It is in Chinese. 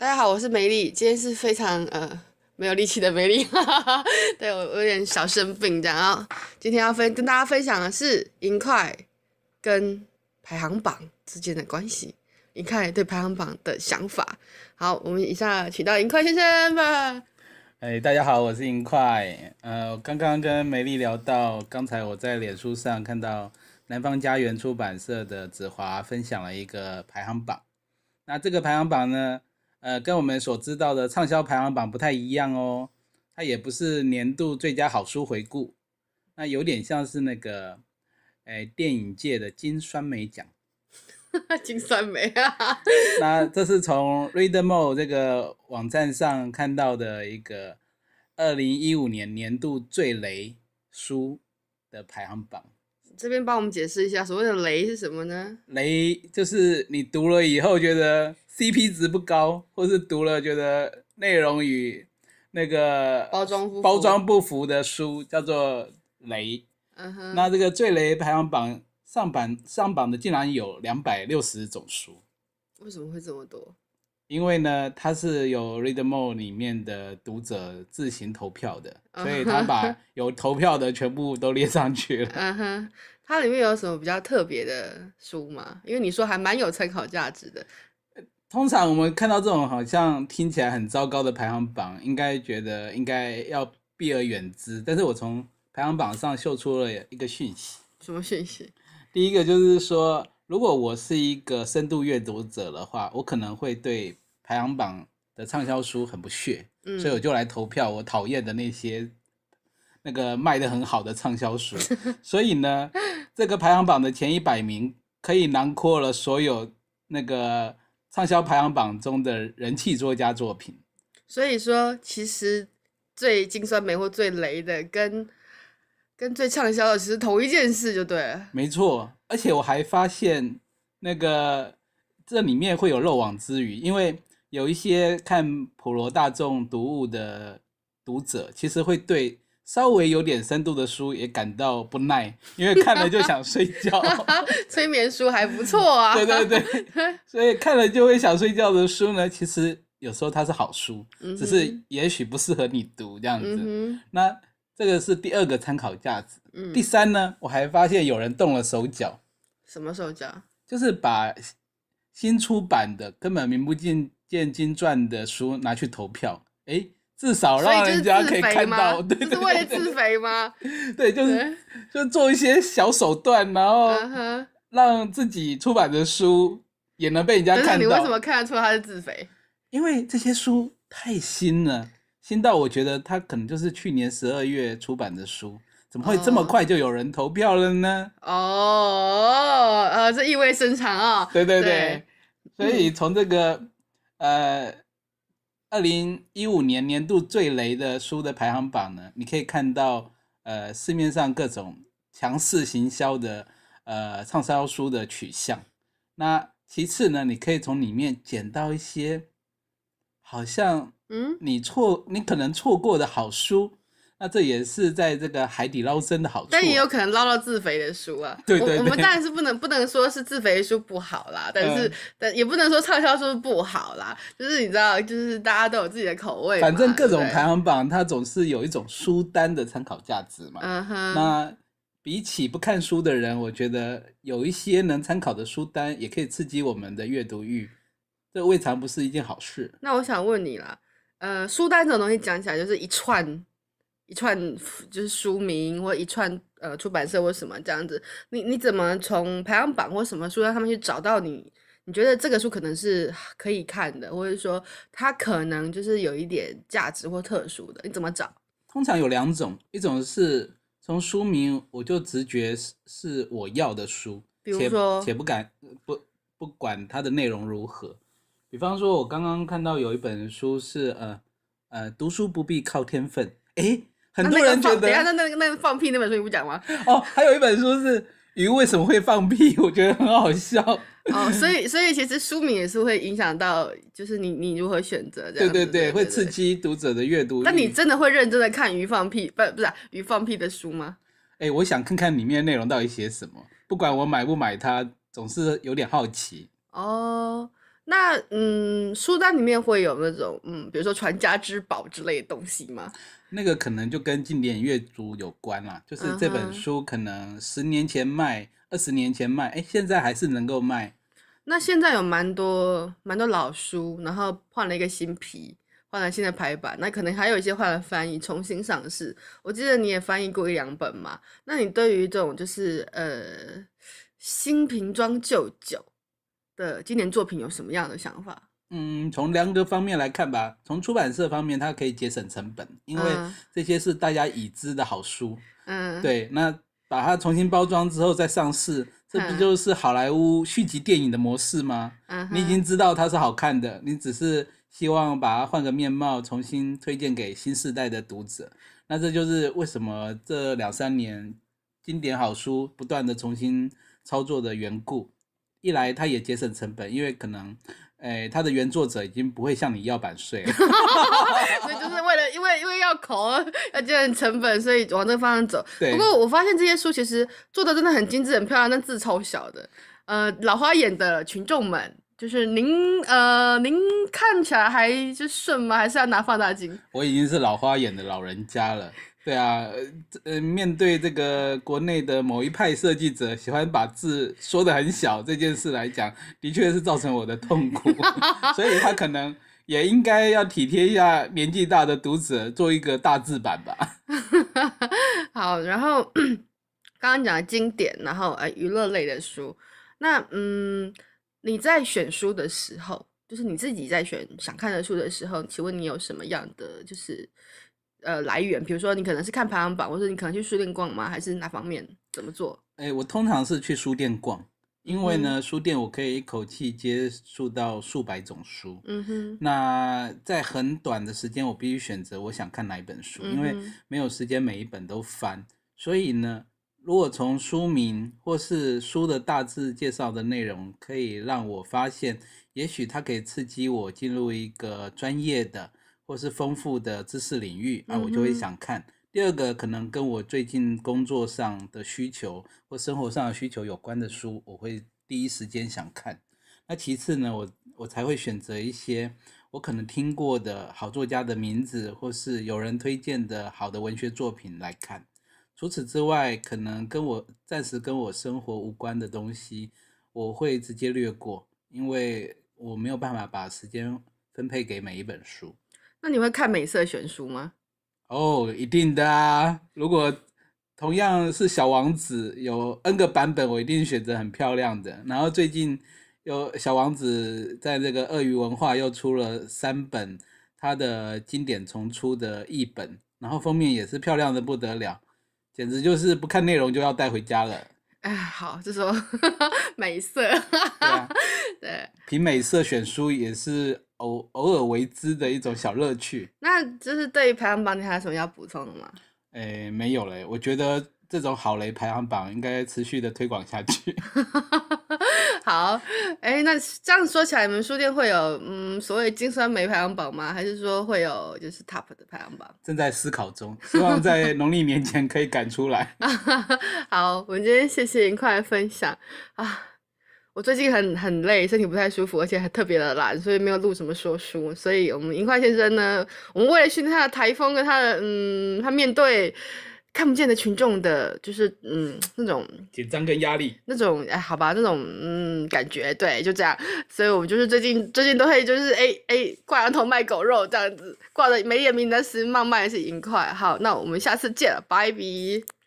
大家好，我是梅丽，今天是非常呃没有力气的梅丽，哈哈哈，对，我有点小生病这样，然后今天要分跟大家分享的是银块跟排行榜之间的关系，银块对排行榜的想法。好，我们以下请到银块先生吧。哎，大家好，我是银块。呃，刚刚跟梅丽聊到，刚才我在脸书上看到南方家园出版社的子华分享了一个排行榜。那这个排行榜呢，呃，跟我们所知道的畅销排行榜不太一样哦。它也不是年度最佳好书回顾，那有点像是那个，哎，电影界的金酸梅奖。金酸梅啊！那这是从 Readmoo 这个网站上看到的一个二零一五年年度最雷书的排行榜。这边帮我们解释一下，所谓的雷是什么呢？雷就是你读了以后觉得 CP 值不高，或是读了觉得内容与那个包装不包装不符的书，叫做雷。嗯哼。那这个最雷排行榜。上榜上榜的竟然有两百六十种书，为什么会这么多？因为呢，它是有 Readmoo 里面的读者自行投票的，所以他把有投票的全部都列上去了。嗯哼，它里面有什么比较特别的书吗？因为你说还蛮有参考价值的。通常我们看到这种好像听起来很糟糕的排行榜，应该觉得应该要避而远之。但是我从排行榜上秀出了一个讯息。什么讯息？第一个就是说，如果我是一个深度阅读者的话，我可能会对排行榜的畅销书很不屑，嗯，所以我就来投票我讨厌的那些那个卖的很好的畅销书。所以呢，这个排行榜的前一百名可以囊括了所有那个畅销排行榜中的人气作家作品。所以说，其实最金酸梅或最雷的跟。跟最畅销的其实同一件事就对了，没错。而且我还发现，那个这里面会有漏网之鱼，因为有一些看普罗大众读物的读者，其实会对稍微有点深度的书也感到不耐，因为看了就想睡觉。催眠书还不错啊。对对对，所以看了就会想睡觉的书呢，其实有时候它是好书，嗯、只是也许不适合你读这样子。嗯、那。这个是第二个参考价值。嗯，第三呢，我还发现有人动了手脚。什么手脚？就是把新出版的根本名不见经传的书拿去投票。哎，至少让人家可以看到，对对对，是为了自肥吗？对，就是 就做一些小手段，然后让自己出版的书也能被人家看到。你为什么看得出他是自肥？因为这些书太新了。新到我觉得他可能就是去年十二月出版的书，怎么会这么快就有人投票了呢？哦，呃，这意味深长啊、哦！对对对，对，所以从这个呃二零一五年年度最雷的书的排行榜呢，你可以看到呃市面上各种强势行销的呃畅销书的取向。那其次呢，你可以从里面捡到一些好像。嗯，你错，你可能错过的好书，那这也是在这个海底捞针的好处。但也有可能捞到自肥的书啊。对对对。我，我们当然是不能不能说是自肥的书不好啦，但是、嗯、但也不能说畅销书不好啦。就是你知道，就是大家都有自己的口味。反正各种排行榜，它总是有一种书单的参考价值嘛。嗯哼。那比起不看书的人，我觉得有一些能参考的书单，也可以刺激我们的阅读欲，这未尝不是一件好事。那我想问你啦。呃，书单这种东西讲起来就是一串一串，就是书名或一串呃出版社或什么这样子。你你怎么从排行榜或什么书让他们去找到你？你觉得这个书可能是可以看的，或者说它可能就是有一点价值或特殊的？你怎么找？通常有两种，一种是从书名我就直觉是是我要的书，比如说，且，且不敢不不管它的内容如何。比方说，我刚刚看到有一本书是呃呃，读书不必靠天分。诶，很多人觉得，等下那那那个放屁那本书你不讲吗？哦，还有一本书是鱼为什么会放屁，我觉得很好笑。哦，所以 所以其实书名也是会影响到，就是你你如何选择这样。对对对，会刺激读者的阅读。那你真的会认真的看鱼放屁不不是鱼放屁的书吗？诶，我想看看里面内容到底写什么，不管我买不买它，总是有点好奇。哦。那嗯，书单里面会有那种嗯，比如说传家之宝之类的东西吗？那个可能就跟经典阅读有关啦，就是这本书可能十年前卖，二十年前卖，哎，现在还是能够卖。那现在有蛮多蛮多老书，然后换了一个新皮，换了新的排版，那可能还有一些换了翻译，重新上市。我记得你也翻译过一两本嘛？那你对于这种就是呃新瓶装旧酒的今年作品有什么样的想法？嗯，从两个方面来看吧。从出版社方面，它可以节省成本，因为这些是大家已知的好书。嗯，对。那把它重新包装之后再上市，这不就是好莱坞续集电影的模式吗？嗯，你已经知道它是好看的，你只是希望把它换个面貌，重新推荐给新世代的读者。那这就是为什么这两三年经典好书不断的重新操作的缘故。一来它也节省成本，因为可能，哎，它的原作者已经不会向你要版税了，所以就是为了因为因为要口要节省成本，所以往这个方向走。不过我发现这些书其实做的真的很精致、很漂亮，但字超小的。呃，老花眼的群众们，就是您呃，您看起来还就顺吗？还是要拿放大镜？我已经是老花眼的老人家了。对啊，呃，面对这个国内的某一派设计者喜欢把字说得很小这件事来讲，的确是造成我的痛苦，所以他可能也应该要体贴一下年纪大的读者，做一个大字版吧。好，然后 刚刚讲的经典，然后呃娱乐类的书，那嗯你在选书的时候，就是你自己在选想看的书的时候，请问你有什么样的就是？呃，来源，比如说你可能是看排行榜，或者你可能去书店逛吗？还是哪方面？怎么做？哎、欸，我通常是去书店逛，因为呢，嗯、书店我可以一口气接触到数百种书。嗯哼。那在很短的时间，我必须选择我想看哪一本书，嗯、因为没有时间每一本都翻。所以呢，如果从书名或是书的大致介绍的内容，可以让我发现，也许它可以刺激我进入一个专业的。或是丰富的知识领域啊，我就会想看。嗯、第二个可能跟我最近工作上的需求或生活上的需求有关的书，我会第一时间想看。那其次呢，我我才会选择一些我可能听过的好作家的名字，或是有人推荐的好的文学作品来看。除此之外，可能跟我暂时跟我生活无关的东西，我会直接略过，因为我没有办法把时间分配给每一本书。那你会看美色选书吗？哦，一定的啊！如果同样是小王子，有 N 个版本，我一定选择很漂亮的。然后最近有小王子在这个鳄鱼文化又出了三本他的经典重出的译本，然后封面也是漂亮的不得了，简直就是不看内容就要带回家了。哎，好，这时候美色，对啊，对，凭美色选书也是。偶偶尔为之的一种小乐趣。那就是对于排行榜，你还有什么要补充的吗？哎，没有嘞。我觉得这种好雷排行榜应该持续的推广下去。好，哎，那这样说起来，你们书店会有嗯所谓金酸梅排行榜吗？还是说会有就是 top 的排行榜？正在思考中，希望在农历年前可以赶出来。好，我们今天谢谢银块的分享啊。我最近很很累，身体不太舒服，而且还特别的懒，所以没有录什么说书。所以，我们银块先生呢，我们为了训练他的台风跟他的嗯，他面对看不见的群众的，就是嗯 那种紧张跟压力，那种哎好吧，那种嗯感觉，对，就这样。所以我们就是最近最近都会就是哎哎挂羊头卖狗肉这样子，挂的没眼名的是慢慢是银块。好，那我们下次见了，拜拜。